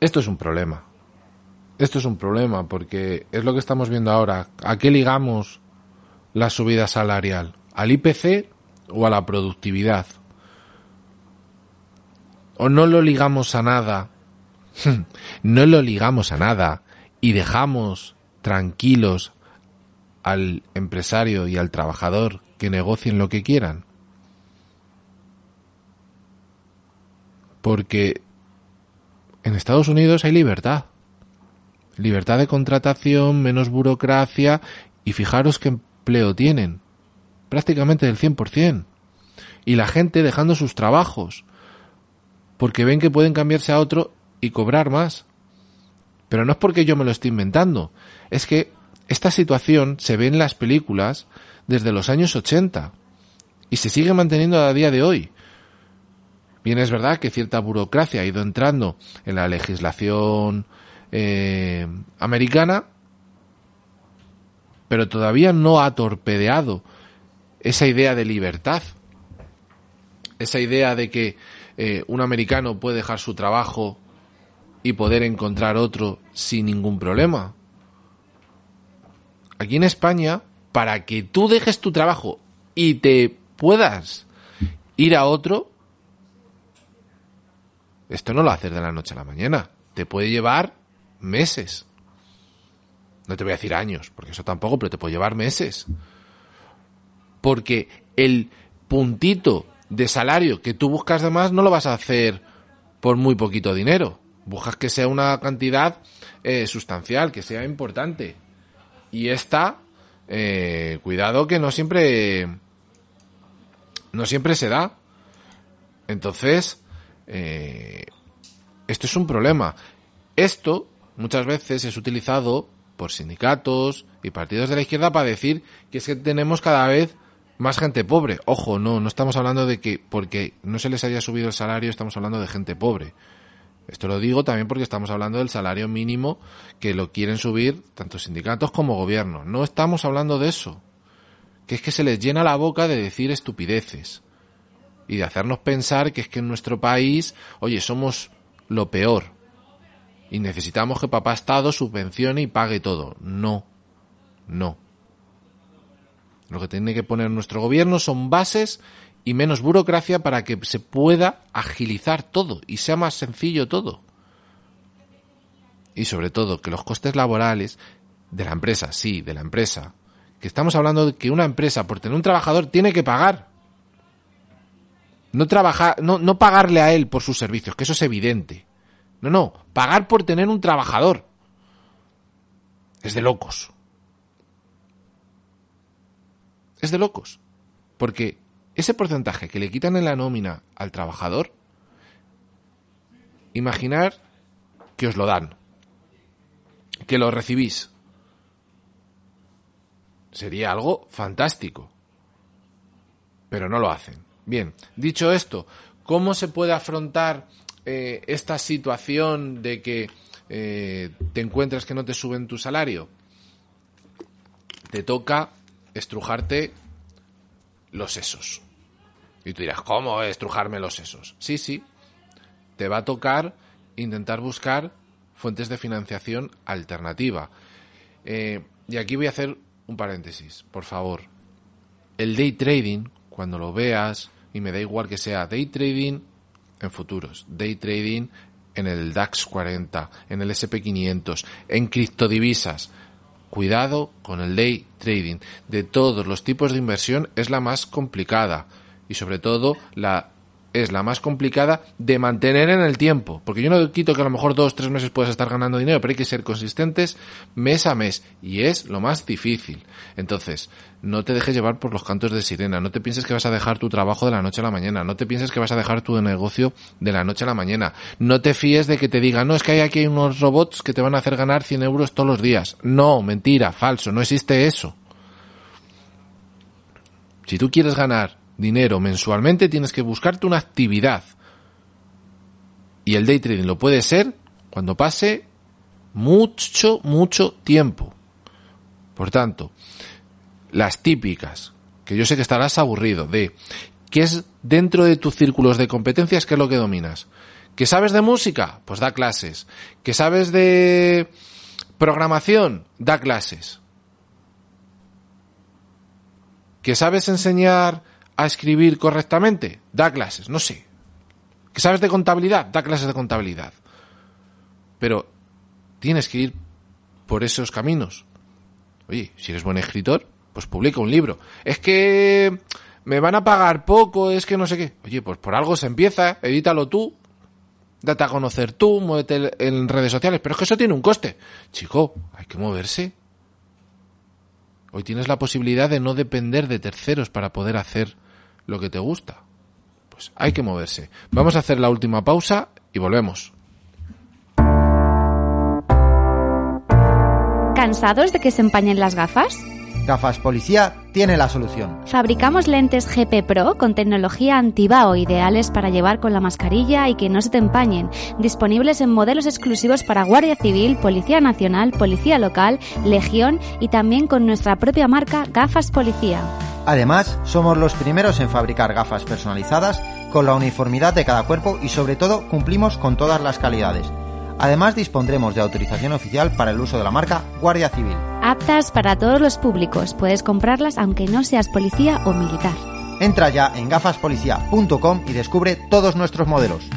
esto es un problema. Esto es un problema porque es lo que estamos viendo ahora. ¿A qué ligamos la subida salarial? ¿Al IPC o a la productividad? ¿O no lo ligamos a nada? no lo ligamos a nada y dejamos tranquilos al empresario y al trabajador que negocien lo que quieran. Porque en Estados Unidos hay libertad libertad de contratación, menos burocracia y fijaros qué empleo tienen, prácticamente del 100%. Y la gente dejando sus trabajos, porque ven que pueden cambiarse a otro y cobrar más. Pero no es porque yo me lo esté inventando, es que esta situación se ve en las películas desde los años 80 y se sigue manteniendo a día de hoy. Bien, es verdad que cierta burocracia ha ido entrando en la legislación eh, americana, pero todavía no ha torpedeado esa idea de libertad, esa idea de que eh, un americano puede dejar su trabajo y poder encontrar otro sin ningún problema. Aquí en España, para que tú dejes tu trabajo y te puedas ir a otro, esto no lo haces de la noche a la mañana. Te puede llevar meses. No te voy a decir años, porque eso tampoco, pero te puede llevar meses. Porque el puntito de salario que tú buscas de más no lo vas a hacer por muy poquito dinero. Buscas que sea una cantidad eh, sustancial, que sea importante. Y esta, eh, cuidado que no siempre no siempre se da. Entonces, eh, esto es un problema. Esto muchas veces es utilizado por sindicatos y partidos de la izquierda para decir que es que tenemos cada vez más gente pobre. Ojo, no, no estamos hablando de que porque no se les haya subido el salario, estamos hablando de gente pobre. Esto lo digo también porque estamos hablando del salario mínimo que lo quieren subir tanto sindicatos como gobierno. No estamos hablando de eso. Que es que se les llena la boca de decir estupideces. Y de hacernos pensar que es que en nuestro país, oye, somos lo peor. Y necesitamos que papá Estado subvencione y pague todo. No. No. Lo que tiene que poner nuestro gobierno son bases y menos burocracia para que se pueda agilizar todo y sea más sencillo todo. Y sobre todo que los costes laborales de la empresa, sí, de la empresa, que estamos hablando de que una empresa por tener un trabajador tiene que pagar. No trabajar, no, no pagarle a él por sus servicios, que eso es evidente. No, no, pagar por tener un trabajador. Es de locos. Es de locos. Porque ese porcentaje que le quitan en la nómina al trabajador, imaginar que os lo dan, que lo recibís. Sería algo fantástico. Pero no lo hacen. Bien, dicho esto, ¿cómo se puede afrontar eh, esta situación de que eh, te encuentras que no te suben tu salario? Te toca estrujarte los sesos. Y tú dirás, ¿cómo estrujarme los sesos? Sí, sí. Te va a tocar intentar buscar fuentes de financiación alternativa. Eh, y aquí voy a hacer un paréntesis, por favor. El day trading, cuando lo veas, y me da igual que sea day trading en futuros, day trading en el DAX 40, en el SP500, en criptodivisas, Cuidado con el day trading. De todos los tipos de inversión es la más complicada y sobre todo la es la más complicada de mantener en el tiempo. Porque yo no quito que a lo mejor dos, tres meses puedas estar ganando dinero, pero hay que ser consistentes mes a mes. Y es lo más difícil. Entonces, no te dejes llevar por los cantos de sirena. No te pienses que vas a dejar tu trabajo de la noche a la mañana. No te pienses que vas a dejar tu negocio de la noche a la mañana. No te fíes de que te digan, no, es que hay aquí unos robots que te van a hacer ganar 100 euros todos los días. No, mentira, falso. No existe eso. Si tú quieres ganar dinero mensualmente, tienes que buscarte una actividad. Y el day trading lo puede ser cuando pase mucho, mucho tiempo. Por tanto, las típicas, que yo sé que estarás aburrido, de ¿qué es dentro de tus círculos de competencias qué es lo que dominas? ¿Que sabes de música? Pues da clases. ¿Que sabes de programación? Da clases. ¿Que sabes enseñar a escribir correctamente? Da clases, no sé. ¿Que sabes de contabilidad? Da clases de contabilidad. Pero tienes que ir por esos caminos. Oye, si eres buen escritor, pues publica un libro. Es que me van a pagar poco, es que no sé qué. Oye, pues por algo se empieza, edítalo tú, date a conocer tú, muévete en redes sociales, pero es que eso tiene un coste. Chico, hay que moverse. Hoy tienes la posibilidad de no depender de terceros para poder hacer lo que te gusta. Pues hay que moverse. Vamos a hacer la última pausa y volvemos. ¿Cansados de que se empañen las gafas? Gafas Policía tiene la solución. Fabricamos lentes GP Pro con tecnología antibao ideales para llevar con la mascarilla y que no se te empañen. Disponibles en modelos exclusivos para Guardia Civil, Policía Nacional, Policía Local, Legión y también con nuestra propia marca Gafas Policía. Además, somos los primeros en fabricar gafas personalizadas con la uniformidad de cada cuerpo y sobre todo cumplimos con todas las calidades. Además, dispondremos de autorización oficial para el uso de la marca Guardia Civil. Aptas para todos los públicos. Puedes comprarlas aunque no seas policía o militar. Entra ya en gafaspolicía.com y descubre todos nuestros modelos.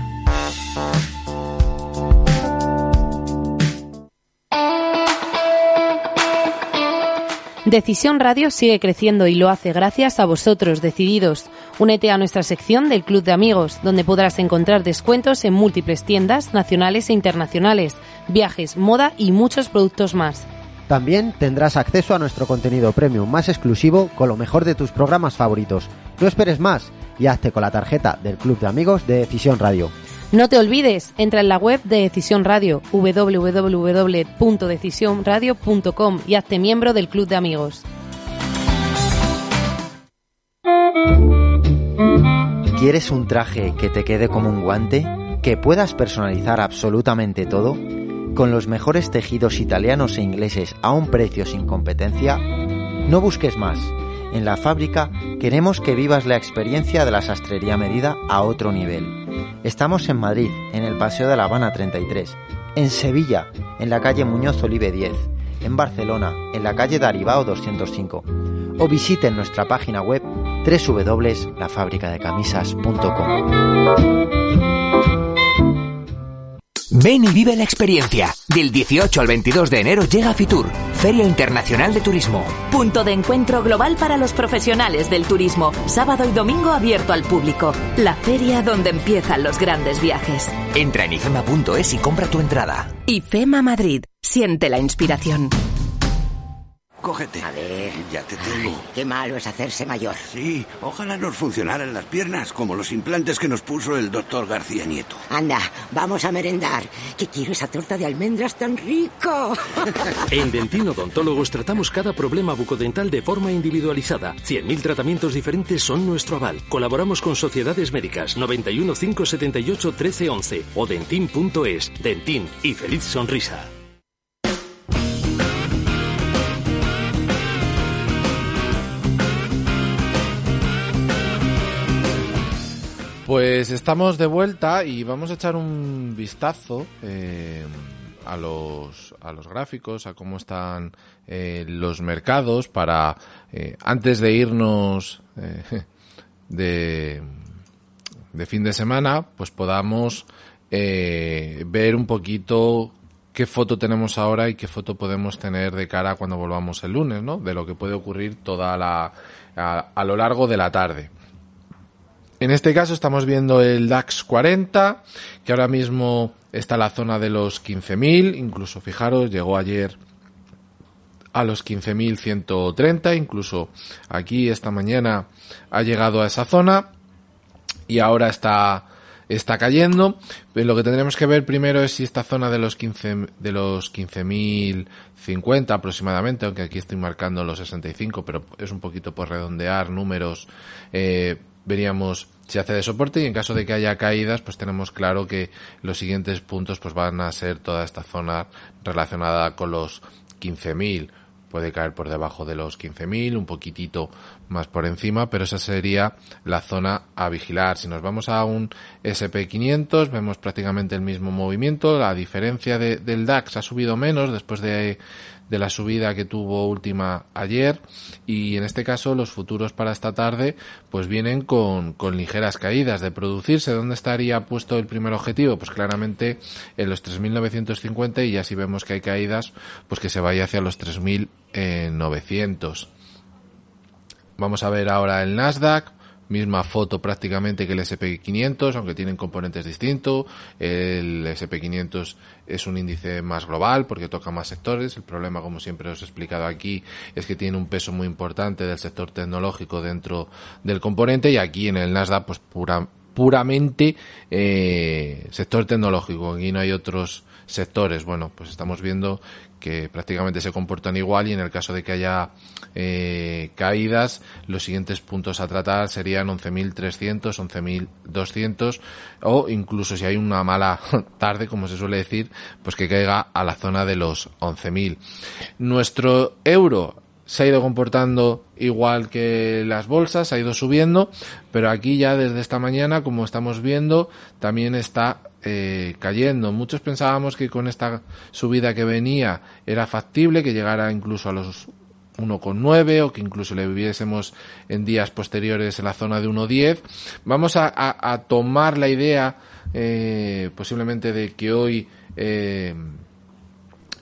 Decisión Radio sigue creciendo y lo hace gracias a vosotros, decididos. Únete a nuestra sección del Club de Amigos, donde podrás encontrar descuentos en múltiples tiendas nacionales e internacionales, viajes, moda y muchos productos más. También tendrás acceso a nuestro contenido premium más exclusivo con lo mejor de tus programas favoritos. No esperes más y hazte con la tarjeta del Club de Amigos de Decisión Radio. No te olvides, entra en la web de Decisión Radio, www.decisionradio.com y hazte miembro del Club de Amigos. ¿Quieres un traje que te quede como un guante? ¿Que puedas personalizar absolutamente todo? ¿Con los mejores tejidos italianos e ingleses a un precio sin competencia? No busques más. En la fábrica queremos que vivas la experiencia de la sastrería medida a otro nivel. Estamos en Madrid, en el Paseo de la Habana 33, en Sevilla, en la calle Muñoz Olive 10, en Barcelona, en la calle Daribao 205, o visiten nuestra página web www.lafabricadecamisas.com. Ven y vive la experiencia. Del 18 al 22 de enero llega Fitur, Feria Internacional de Turismo. Punto de encuentro global para los profesionales del turismo. Sábado y domingo abierto al público. La feria donde empiezan los grandes viajes. Entra en ifema.es y compra tu entrada. IFEMA Madrid. Siente la inspiración. Cógete. A ver. Ya te tengo. Qué malo es hacerse mayor. Sí, ojalá nos funcionaran las piernas como los implantes que nos puso el doctor García Nieto. Anda, vamos a merendar. Que quiero esa torta de almendras tan rico. En Dentino Odontólogos tratamos cada problema bucodental de forma individualizada. 100.000 tratamientos diferentes son nuestro aval. Colaboramos con sociedades médicas 91 578 1311 o dentin.es. Dentin y feliz sonrisa. Pues estamos de vuelta y vamos a echar un vistazo eh, a los a los gráficos, a cómo están eh, los mercados para eh, antes de irnos eh, de de fin de semana, pues podamos eh, ver un poquito qué foto tenemos ahora y qué foto podemos tener de cara cuando volvamos el lunes, ¿no? De lo que puede ocurrir toda la a, a lo largo de la tarde. En este caso estamos viendo el DAX 40, que ahora mismo está en la zona de los 15.000, incluso fijaros, llegó ayer a los 15.130, incluso aquí esta mañana ha llegado a esa zona y ahora está está cayendo. Lo que tendremos que ver primero es si esta zona de los 15 de los 15.050 aproximadamente, aunque aquí estoy marcando los 65, pero es un poquito por redondear números eh, veríamos si hace de soporte y en caso de que haya caídas pues tenemos claro que los siguientes puntos pues van a ser toda esta zona relacionada con los 15.000 puede caer por debajo de los 15.000 un poquitito más por encima pero esa sería la zona a vigilar. Si nos vamos a un SP500 vemos prácticamente el mismo movimiento. La diferencia de, del DAX ha subido menos después de de la subida que tuvo última ayer y en este caso los futuros para esta tarde pues vienen con, con ligeras caídas de producirse. ¿Dónde estaría puesto el primer objetivo? Pues claramente en los 3.950 y ya si vemos que hay caídas pues que se vaya hacia los 3.900. Vamos a ver ahora el Nasdaq misma foto prácticamente que el SP500, aunque tienen componentes distintos. El SP500 es un índice más global porque toca más sectores. El problema, como siempre os he explicado aquí, es que tiene un peso muy importante del sector tecnológico dentro del componente y aquí en el Nasdaq, pues pura, puramente eh, sector tecnológico. Aquí no hay otros sectores. Bueno, pues estamos viendo que prácticamente se comportan igual y en el caso de que haya eh, caídas, los siguientes puntos a tratar serían 11.300, 11.200 o incluso si hay una mala tarde, como se suele decir, pues que caiga a la zona de los 11.000. Nuestro euro se ha ido comportando igual que las bolsas, ha ido subiendo, pero aquí ya desde esta mañana, como estamos viendo, también está eh, cayendo. Muchos pensábamos que con esta subida que venía era factible, que llegara incluso a los 1,9 o que incluso le viviésemos en días posteriores en la zona de 1,10. Vamos a, tomar la idea eh, posiblemente de que hoy eh,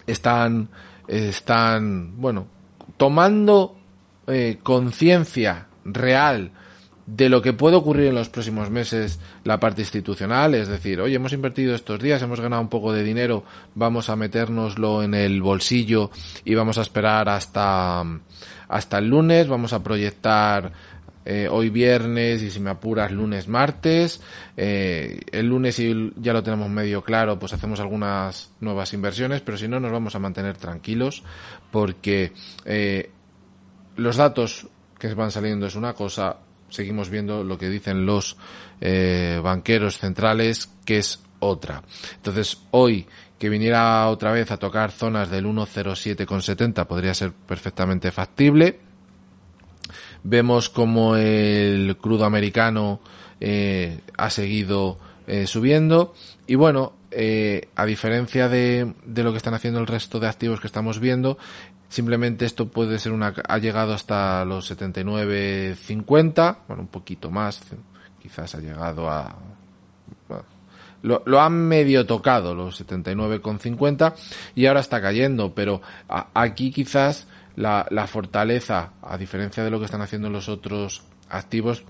están, están, bueno, tomando conciencia real de lo que puede ocurrir en los próximos meses la parte institucional, es decir, oye, hemos invertido estos días, hemos ganado un poco de dinero, vamos a metérnoslo en el bolsillo y vamos a esperar hasta, hasta el lunes, vamos a proyectar eh, hoy viernes y si me apuras lunes, martes. Eh, el lunes y ya lo tenemos medio claro, pues hacemos algunas nuevas inversiones, pero si no nos vamos a mantener tranquilos porque eh, los datos que van saliendo es una cosa, seguimos viendo lo que dicen los eh, banqueros centrales, que es otra. Entonces, hoy que viniera otra vez a tocar zonas del 1.07,70 podría ser perfectamente factible. Vemos como el crudo americano eh, ha seguido eh, subiendo y bueno, eh, a diferencia de, lo que están haciendo el resto de activos que estamos viendo, simplemente esto puede ser una, ha llegado hasta los 79.50, bueno, un poquito más, quizás ha llegado a, lo, lo, han medio tocado los 79,50 y ahora está cayendo, pero aquí quizás la fortaleza, a diferencia de lo que están haciendo los otros activos,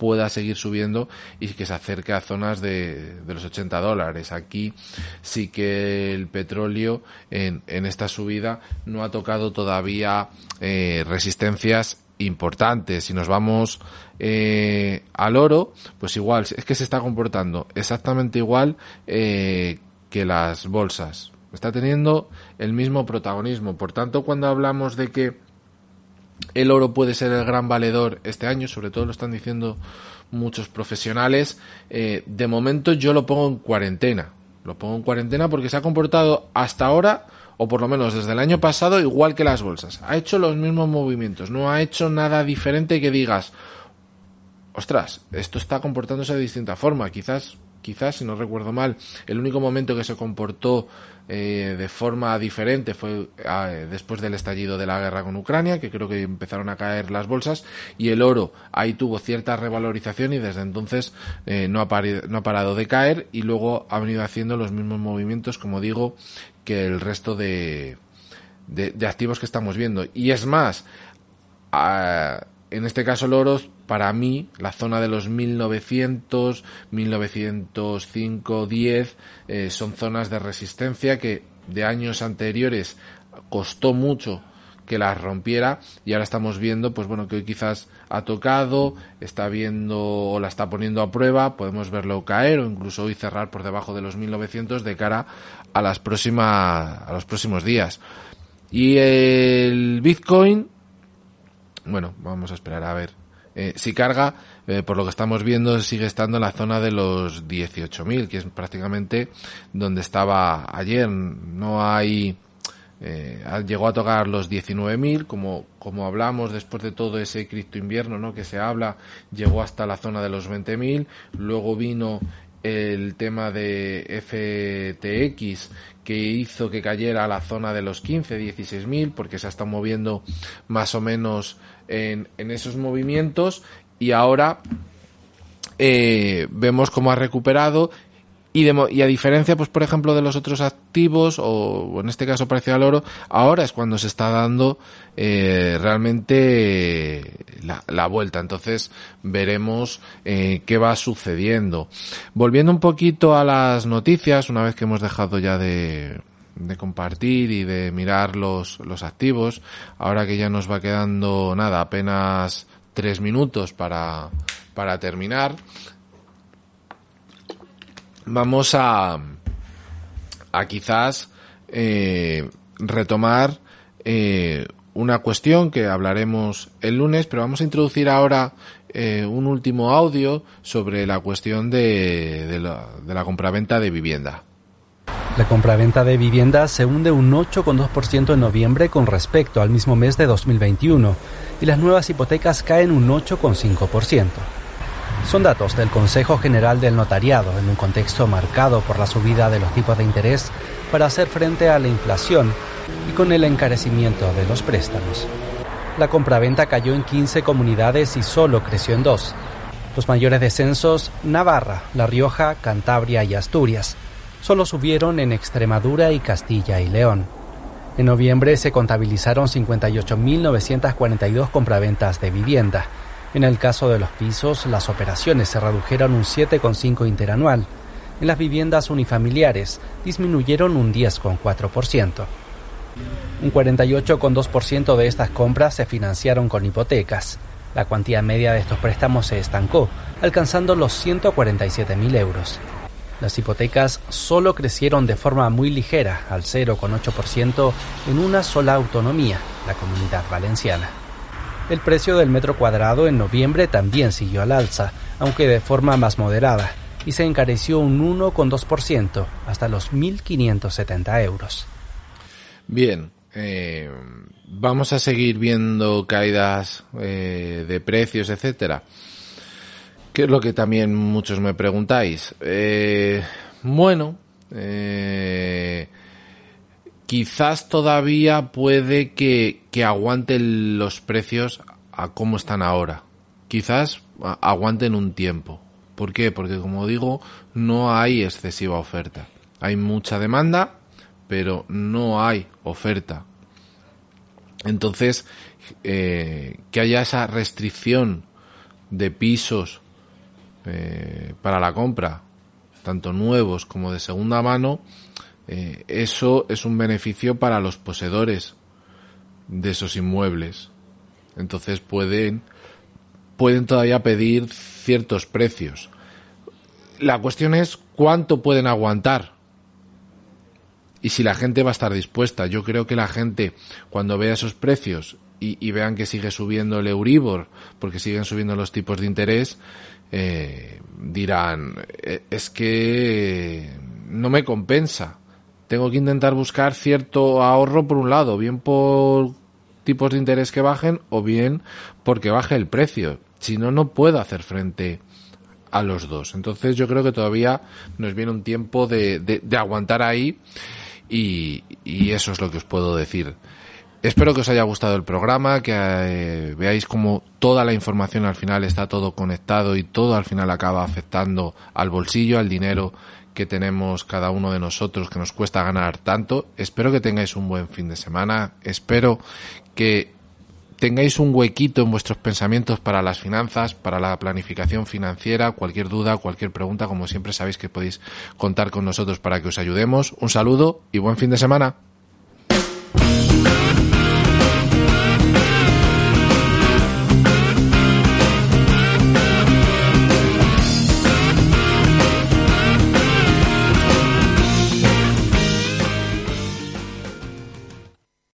pueda seguir subiendo y que se acerque a zonas de, de los 80 dólares. Aquí sí que el petróleo en, en esta subida no ha tocado todavía eh, resistencias importantes. Si nos vamos eh, al oro, pues igual, es que se está comportando exactamente igual eh, que las bolsas. Está teniendo el mismo protagonismo. Por tanto, cuando hablamos de que el oro puede ser el gran valedor este año, sobre todo lo están diciendo muchos profesionales. Eh, de momento yo lo pongo en cuarentena. Lo pongo en cuarentena porque se ha comportado hasta ahora, o por lo menos desde el año pasado, igual que las bolsas. Ha hecho los mismos movimientos, no ha hecho nada diferente que digas, ostras, esto está comportándose de distinta forma. Quizás, quizás, si no recuerdo mal, el único momento que se comportó eh, de forma diferente fue eh, después del estallido de la guerra con Ucrania, que creo que empezaron a caer las bolsas, y el oro ahí tuvo cierta revalorización y desde entonces eh, no, ha no ha parado de caer y luego ha venido haciendo los mismos movimientos, como digo, que el resto de, de, de activos que estamos viendo. Y es más, a, en este caso el oro, para mí, la zona de los 1900, 1905, 10, eh, son zonas de resistencia que de años anteriores costó mucho que las rompiera y ahora estamos viendo pues bueno que hoy quizás ha tocado está viendo o la está poniendo a prueba podemos verlo caer o incluso hoy cerrar por debajo de los 1900 de cara a las próximas a los próximos días. Y el Bitcoin bueno, vamos a esperar a ver. Eh, si carga, eh, por lo que estamos viendo, sigue estando en la zona de los 18.000, que es prácticamente donde estaba ayer. No hay... Eh, llegó a tocar los 19.000, como, como hablamos después de todo ese cripto invierno ¿no? que se habla, llegó hasta la zona de los 20.000, luego vino el tema de FTX que hizo que cayera a la zona de los 15, 16 mil porque se ha estado moviendo más o menos en, esos movimientos y ahora eh, vemos cómo ha recuperado y, a diferencia, pues por ejemplo, de los otros activos, o en este caso parecido al oro, ahora es cuando se está dando eh, realmente la, la, vuelta. Entonces veremos eh, qué va sucediendo. Volviendo un poquito a las noticias, una vez que hemos dejado ya de, de compartir y de mirar los, los activos, ahora que ya nos va quedando nada, apenas tres minutos para, para terminar vamos a, a quizás eh, retomar eh, una cuestión que hablaremos el lunes, pero vamos a introducir ahora eh, un último audio sobre la cuestión de, de la, de la compraventa de vivienda. La compraventa de vivienda se hunde un 8,2% en noviembre con respecto al mismo mes de 2021 y las nuevas hipotecas caen un 8,5%. Son datos del Consejo General del Notariado en un contexto marcado por la subida de los tipos de interés para hacer frente a la inflación y con el encarecimiento de los préstamos. La compraventa cayó en 15 comunidades y solo creció en dos. Los mayores descensos, Navarra, La Rioja, Cantabria y Asturias. Solo subieron en Extremadura y Castilla y León. En noviembre se contabilizaron 58.942 compraventas de vivienda, En el caso de los pisos, las operaciones se redujeron un 7,5 interanual. En las viviendas unifamiliares disminuyeron un 10,4%. Un 48,2% de estas compras se financiaron con hipotecas. La cuantía media de estos préstamos se estancó, alcanzando los 147.000 euros. Las hipotecas solo crecieron de forma muy ligera, al 0,8% en una sola autonomía, la comunidad valenciana. El precio del metro cuadrado en noviembre también siguió al alza, aunque de forma más moderada, y se encareció un 1,2% hasta los 1.570 euros. Bien, eh, vamos a seguir viendo caídas eh, de precios, etcétera. Que es lo que también muchos me preguntáis. Eh, bueno, eh, quizás todavía puede que, que aguanten los precios a como están ahora. Quizás aguanten un tiempo. ¿Por qué? Porque como digo, no hay excesiva oferta. Hay mucha demanda, pero no hay oferta. Entonces, eh, que haya esa restricción de pisos eh, para la compra, tanto nuevos como de segunda mano, eh, eso es un beneficio para los poseedores de esos inmuebles. Entonces pueden, pueden todavía pedir ciertos precios. La cuestión es cuánto pueden aguantar y si la gente va a estar dispuesta. Yo creo que la gente, cuando vea esos precios y, y vean que sigue subiendo el Euribor, porque siguen subiendo los tipos de interés, eh, dirán, "Eh, es que no me compensa. Tengo que intentar buscar cierto ahorro por un lado, bien por tipos de interés que bajen o bien porque baje el precio. Si no, no puedo hacer frente a los dos. Entonces yo creo que todavía nos viene un tiempo de, de- de aguantar ahí y, y eso es lo que os puedo decir. Espero que os haya gustado el programa, que eh, veáis como toda la información al final está todo conectado y todo al final acaba afectando al bolsillo, al dinero que tenemos cada uno de nosotros, que nos cuesta ganar tanto. Espero que tengáis un buen fin de semana. Espero que tengáis un huequito en vuestros pensamientos para las finanzas, para la planificación financiera, cualquier duda, cualquier pregunta, como siempre sabéis que podéis contar con nosotros para que os ayudemos. Un saludo y buen fin de semana.